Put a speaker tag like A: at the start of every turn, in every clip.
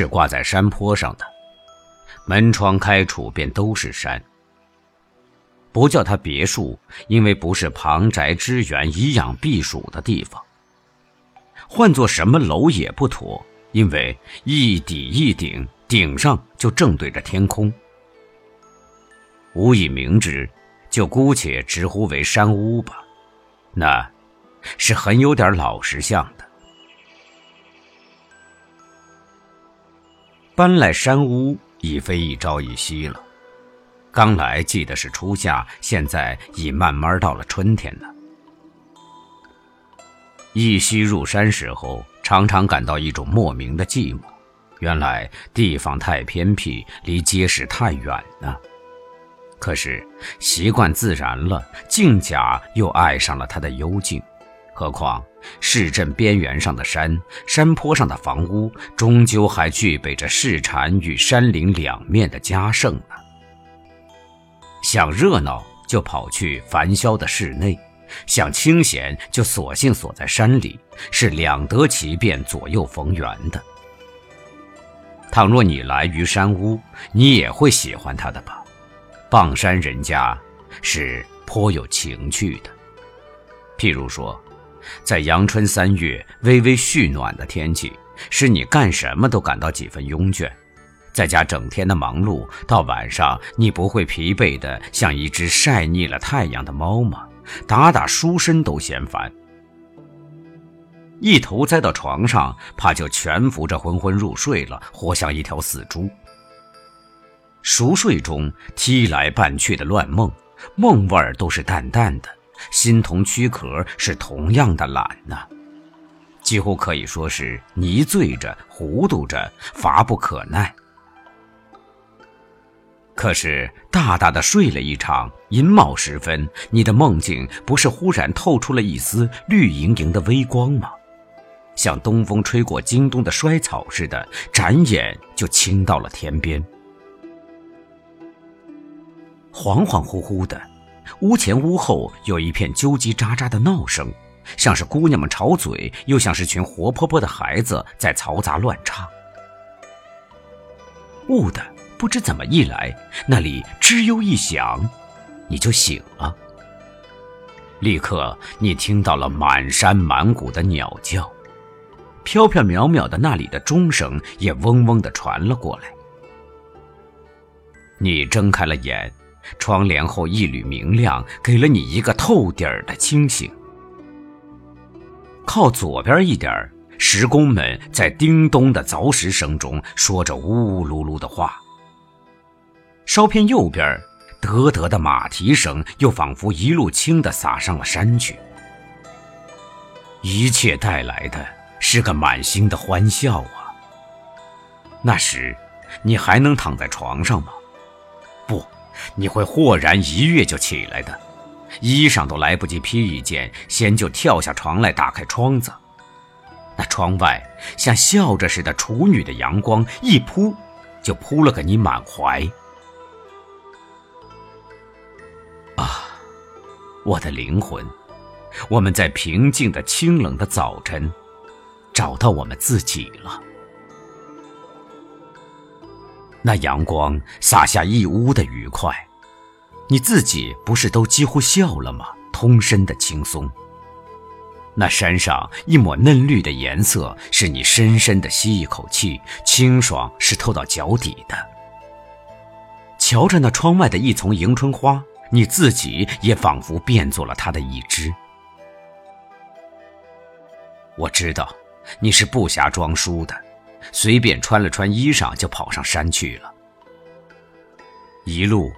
A: 是挂在山坡上的，门窗开处便都是山。不叫它别墅，因为不是旁宅之园、颐养避暑的地方。换做什么楼也不妥，因为一底一顶，顶上就正对着天空。无以明之，就姑且直呼为山屋吧。那，是很有点老实相的。搬来山屋已非一朝一夕了。刚来记得是初夏，现在已慢慢到了春天了。一夕入山时候，常常感到一种莫名的寂寞。原来地方太偏僻，离街市太远呢。可是习惯自然了，静甲又爱上了它的幽静。何况市镇边缘上的山，山坡上的房屋，终究还具备着市禅与山林两面的佳胜呢。想热闹就跑去繁嚣的室内，想清闲就索性锁在山里，是两得其便，左右逢源的。倘若你来于山屋，你也会喜欢它的吧？傍山人家是颇有情趣的，譬如说，在阳春三月微微煦暖的天气，使你干什么都感到几分慵倦。在家整天的忙碌，到晚上你不会疲惫的像一只晒腻了太阳的猫吗？打打书身都嫌烦，一头栽到床上，怕就蜷伏着昏昏入睡了，活像一条死猪。熟睡中踢来绊去的乱梦，梦味儿都是淡淡的，心同躯壳是同样的懒呢，几乎可以说是泥醉着、糊涂着、乏不可耐。可是大大的睡了一场，寅卯时分，你的梦境不是忽然透出了一丝绿莹莹的微光吗？像东风吹过京东的衰草似的，转眼就倾到了天边。恍恍惚惚的，屋前屋后有一片啾叽喳喳的闹声，像是姑娘们吵嘴，又像是群活泼泼的孩子在嘈杂乱唱。兀的，不知怎么一来，那里吱悠一响，你就醒了。立刻，你听到了满山满谷的鸟叫，飘飘渺渺的那里的钟声也嗡嗡的传了过来。你睁开了眼。窗帘后一缕明亮，给了你一个透底儿的清醒。靠左边一点儿石工们在叮咚的凿石声中说着呜呜噜噜的话。稍偏右边，得得的马蹄声又仿佛一路轻的洒上了山去。一切带来的是个满心的欢笑啊！那时，你还能躺在床上吗？你会豁然一跃就起来的，衣裳都来不及披一件，先就跳下床来打开窗子。那窗外像笑着似的处女的阳光一扑，就扑了个你满怀。啊，我的灵魂，我们在平静的清冷的早晨，找到我们自己了。那阳光洒下一屋的愉快，你自己不是都几乎笑了吗？通身的轻松。那山上一抹嫩绿的颜色，是你深深的吸一口气，清爽是透到脚底的。瞧着那窗外的一丛迎春花，你自己也仿佛变作了它的一枝。我知道，你是不暇装书的。随便穿了穿衣裳，就跑上山去了。一路，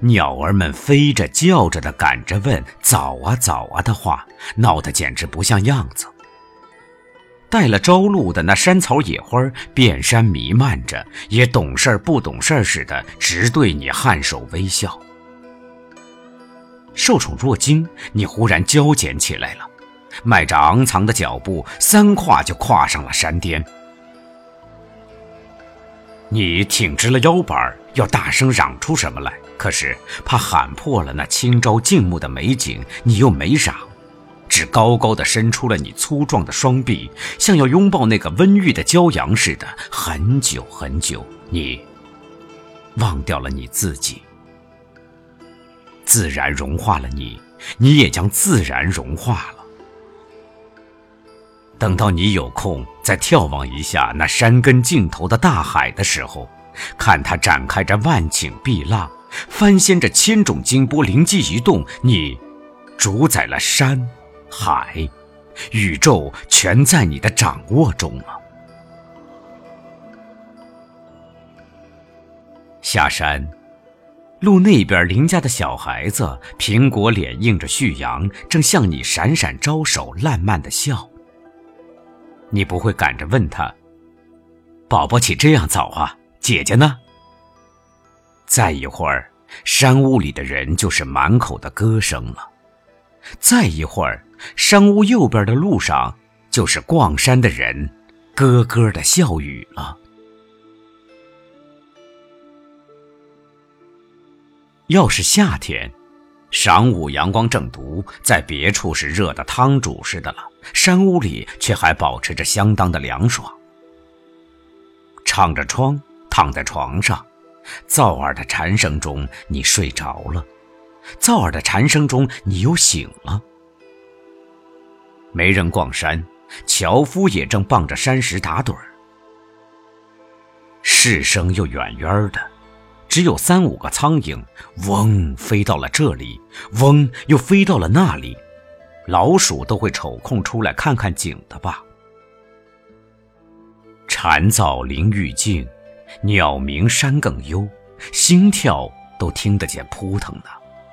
A: 鸟儿们飞着叫着的赶着问“早啊早啊”的话，闹得简直不像样子。带了朝露的那山草野花，遍山弥漫着，也懂事不懂事似的，直对你颔首微笑。受宠若惊，你忽然娇捡起来了，迈着昂藏的脚步，三跨就跨上了山巅。你挺直了腰板，要大声嚷出什么来，可是怕喊破了那清朝静穆的美景，你又没嚷，只高高的伸出了你粗壮的双臂，像要拥抱那个温玉的骄阳似的。很久很久，你忘掉了你自己，自然融化了你，你也将自然融化了。等到你有空再眺望一下那山根尽头的大海的时候，看它展开着万顷碧浪，翻掀着千种金波，灵机一动，你主宰了山海，宇宙全在你的掌握中了。下山，路那边邻家的小孩子，苹果脸映着旭阳，正向你闪闪招手，烂漫的笑。你不会赶着问他：“宝宝起这样早啊？姐姐呢？”再一会儿，山屋里的人就是满口的歌声了；再一会儿，山屋右边的路上就是逛山的人咯咯的笑语了。要是夏天。晌午阳光正毒，在别处是热的汤煮似的了，山屋里却还保持着相当的凉爽。敞着窗，躺在床上，噪耳的蝉声中，你睡着了；噪耳的蝉声中，你又醒了。没人逛山，樵夫也正傍着山石打盹儿。市声又远远的。只有三五个苍蝇，嗡飞到了这里，嗡又飞到了那里。老鼠都会抽空出来看看景的吧？蝉噪林愈静，鸟鸣山更幽，心跳都听得见扑腾的。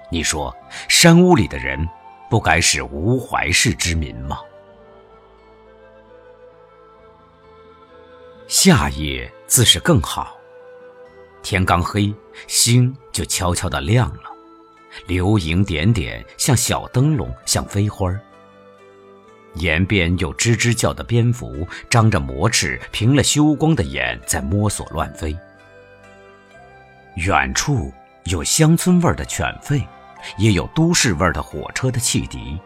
A: 你说，山屋里的人不该是无怀氏之民吗？夏夜自是更好。天刚黑，星就悄悄地亮了，流萤点点，像小灯笼，像飞花儿。沿边有吱吱叫的蝙蝠，张着魔翅，平了休光的眼，在摸索乱飞。远处有乡村味儿的犬吠，也有都市味儿的火车的汽笛。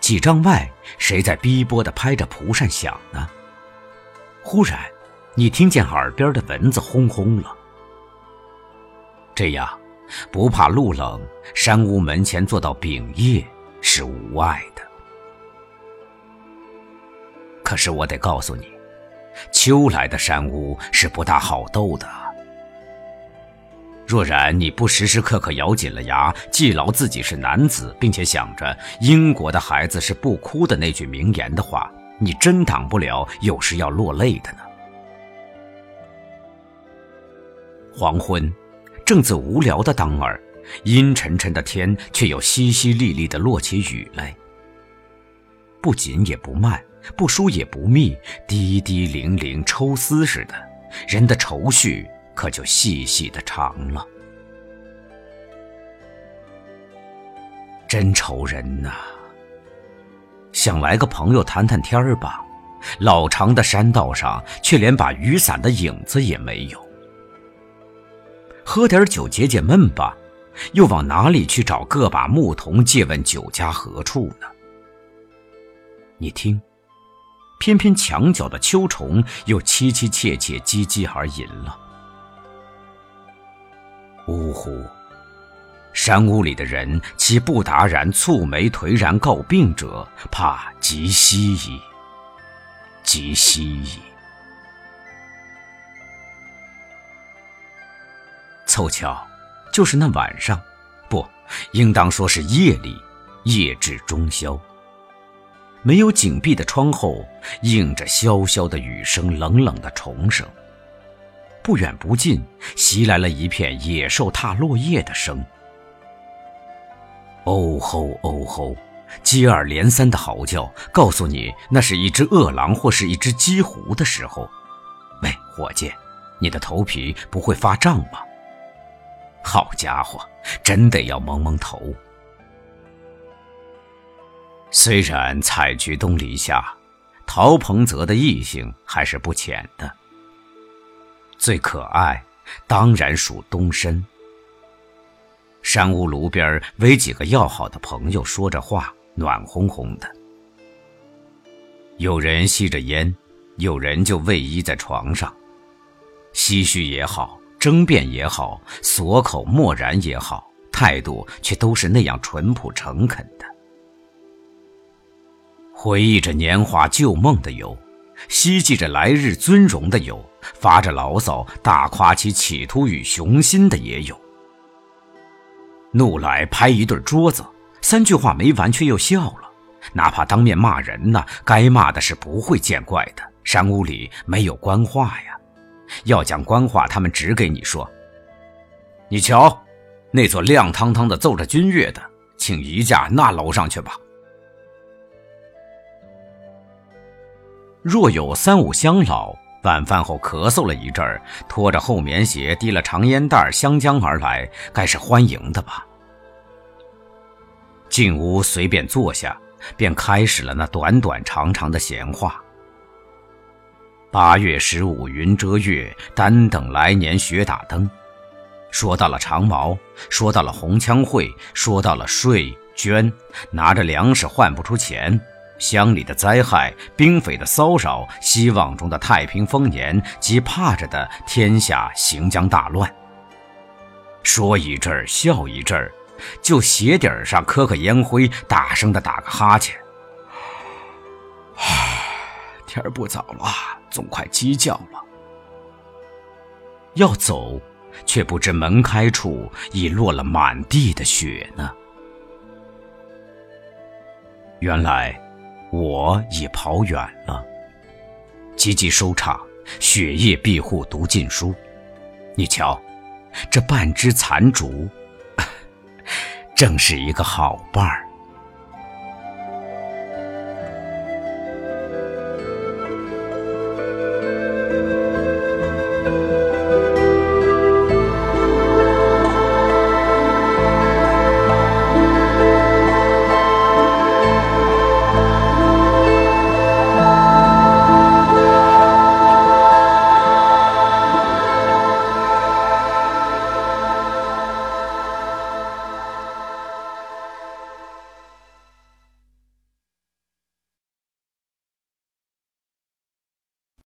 A: 几丈外，谁在逼迫地拍着蒲扇响呢？忽然。你听见耳边的蚊子轰轰了，这样不怕路冷，山屋门前坐到丙夜是无碍的。可是我得告诉你，秋来的山屋是不大好斗的。若然你不时时刻刻咬紧了牙，记牢自己是男子，并且想着英国的孩子是不哭的那句名言的话，你真挡不了有时要落泪的呢。黄昏，正自无聊的当儿，阴沉沉的天却又淅淅沥沥的落起雨来。不紧也不慢，不疏也不密，滴滴零零，抽丝似的，人的愁绪可就细细的长了。真愁人呐！想来个朋友谈谈天儿吧，老长的山道上却连把雨伞的影子也没有。喝点酒解解闷吧，又往哪里去找个把牧童借问酒家何处呢？你听，偏偏墙角的秋虫又凄凄切切、唧唧而吟了。呜呼！山屋里的人其不达然蹙眉颓然告病者？怕极稀矣，极稀矣。凑巧，就是那晚上，不，应当说是夜里，夜至中宵。没有紧闭的窗后，映着潇潇的雨声，冷冷的虫声。不远不近，袭来了一片野兽踏落叶的声。哦吼哦吼，接二连三的嚎叫，告诉你那是一只饿狼或是一只鸡狐的时候。喂，伙计，你的头皮不会发胀吗？好家伙，真得要蒙蒙头。虽然采菊东篱下，陶彭泽的异性还是不浅的。最可爱，当然属东深。山屋炉边围几个要好的朋友说着话，暖烘烘的。有人吸着烟，有人就偎依在床上，唏嘘也好，争辩也好，锁口默然也好，态度却都是那样淳朴诚恳的。回忆着年华旧梦的有，希冀着来日尊荣的有，发着牢骚大夸其企图与雄心的也有。怒来拍一对桌子，三句话没完却又笑了。哪怕当面骂人呢，该骂的是不会见怪的。山屋里没有官话呀，要讲官话，他们只给你说：“你瞧，那座亮堂堂的奏着军乐的，请移驾那楼上去吧。”若有三五乡老晚饭后咳嗽了一阵儿，拖着厚棉鞋，提了长烟袋香江而来，该是欢迎的吧？进屋随便坐下，便开始了那短短长长的闲话。八月十五云遮月，单等来年雪打灯。说到了长毛，说到了红枪会，说到了税捐，拿着粮食换不出钱。乡里的灾害，兵匪的骚扰，希望中的太平丰年，及怕着的天下行将大乱。说一阵儿，笑一阵儿，就鞋底儿上磕个烟灰，大声的打个哈欠。唉，天儿不早了，总快鸡叫了。要走，却不知门开处已落了满地的雪呢。原来。我已跑远了，急急收场，雪夜庇护读禁书。你瞧，这半枝残烛，正是一个好伴儿。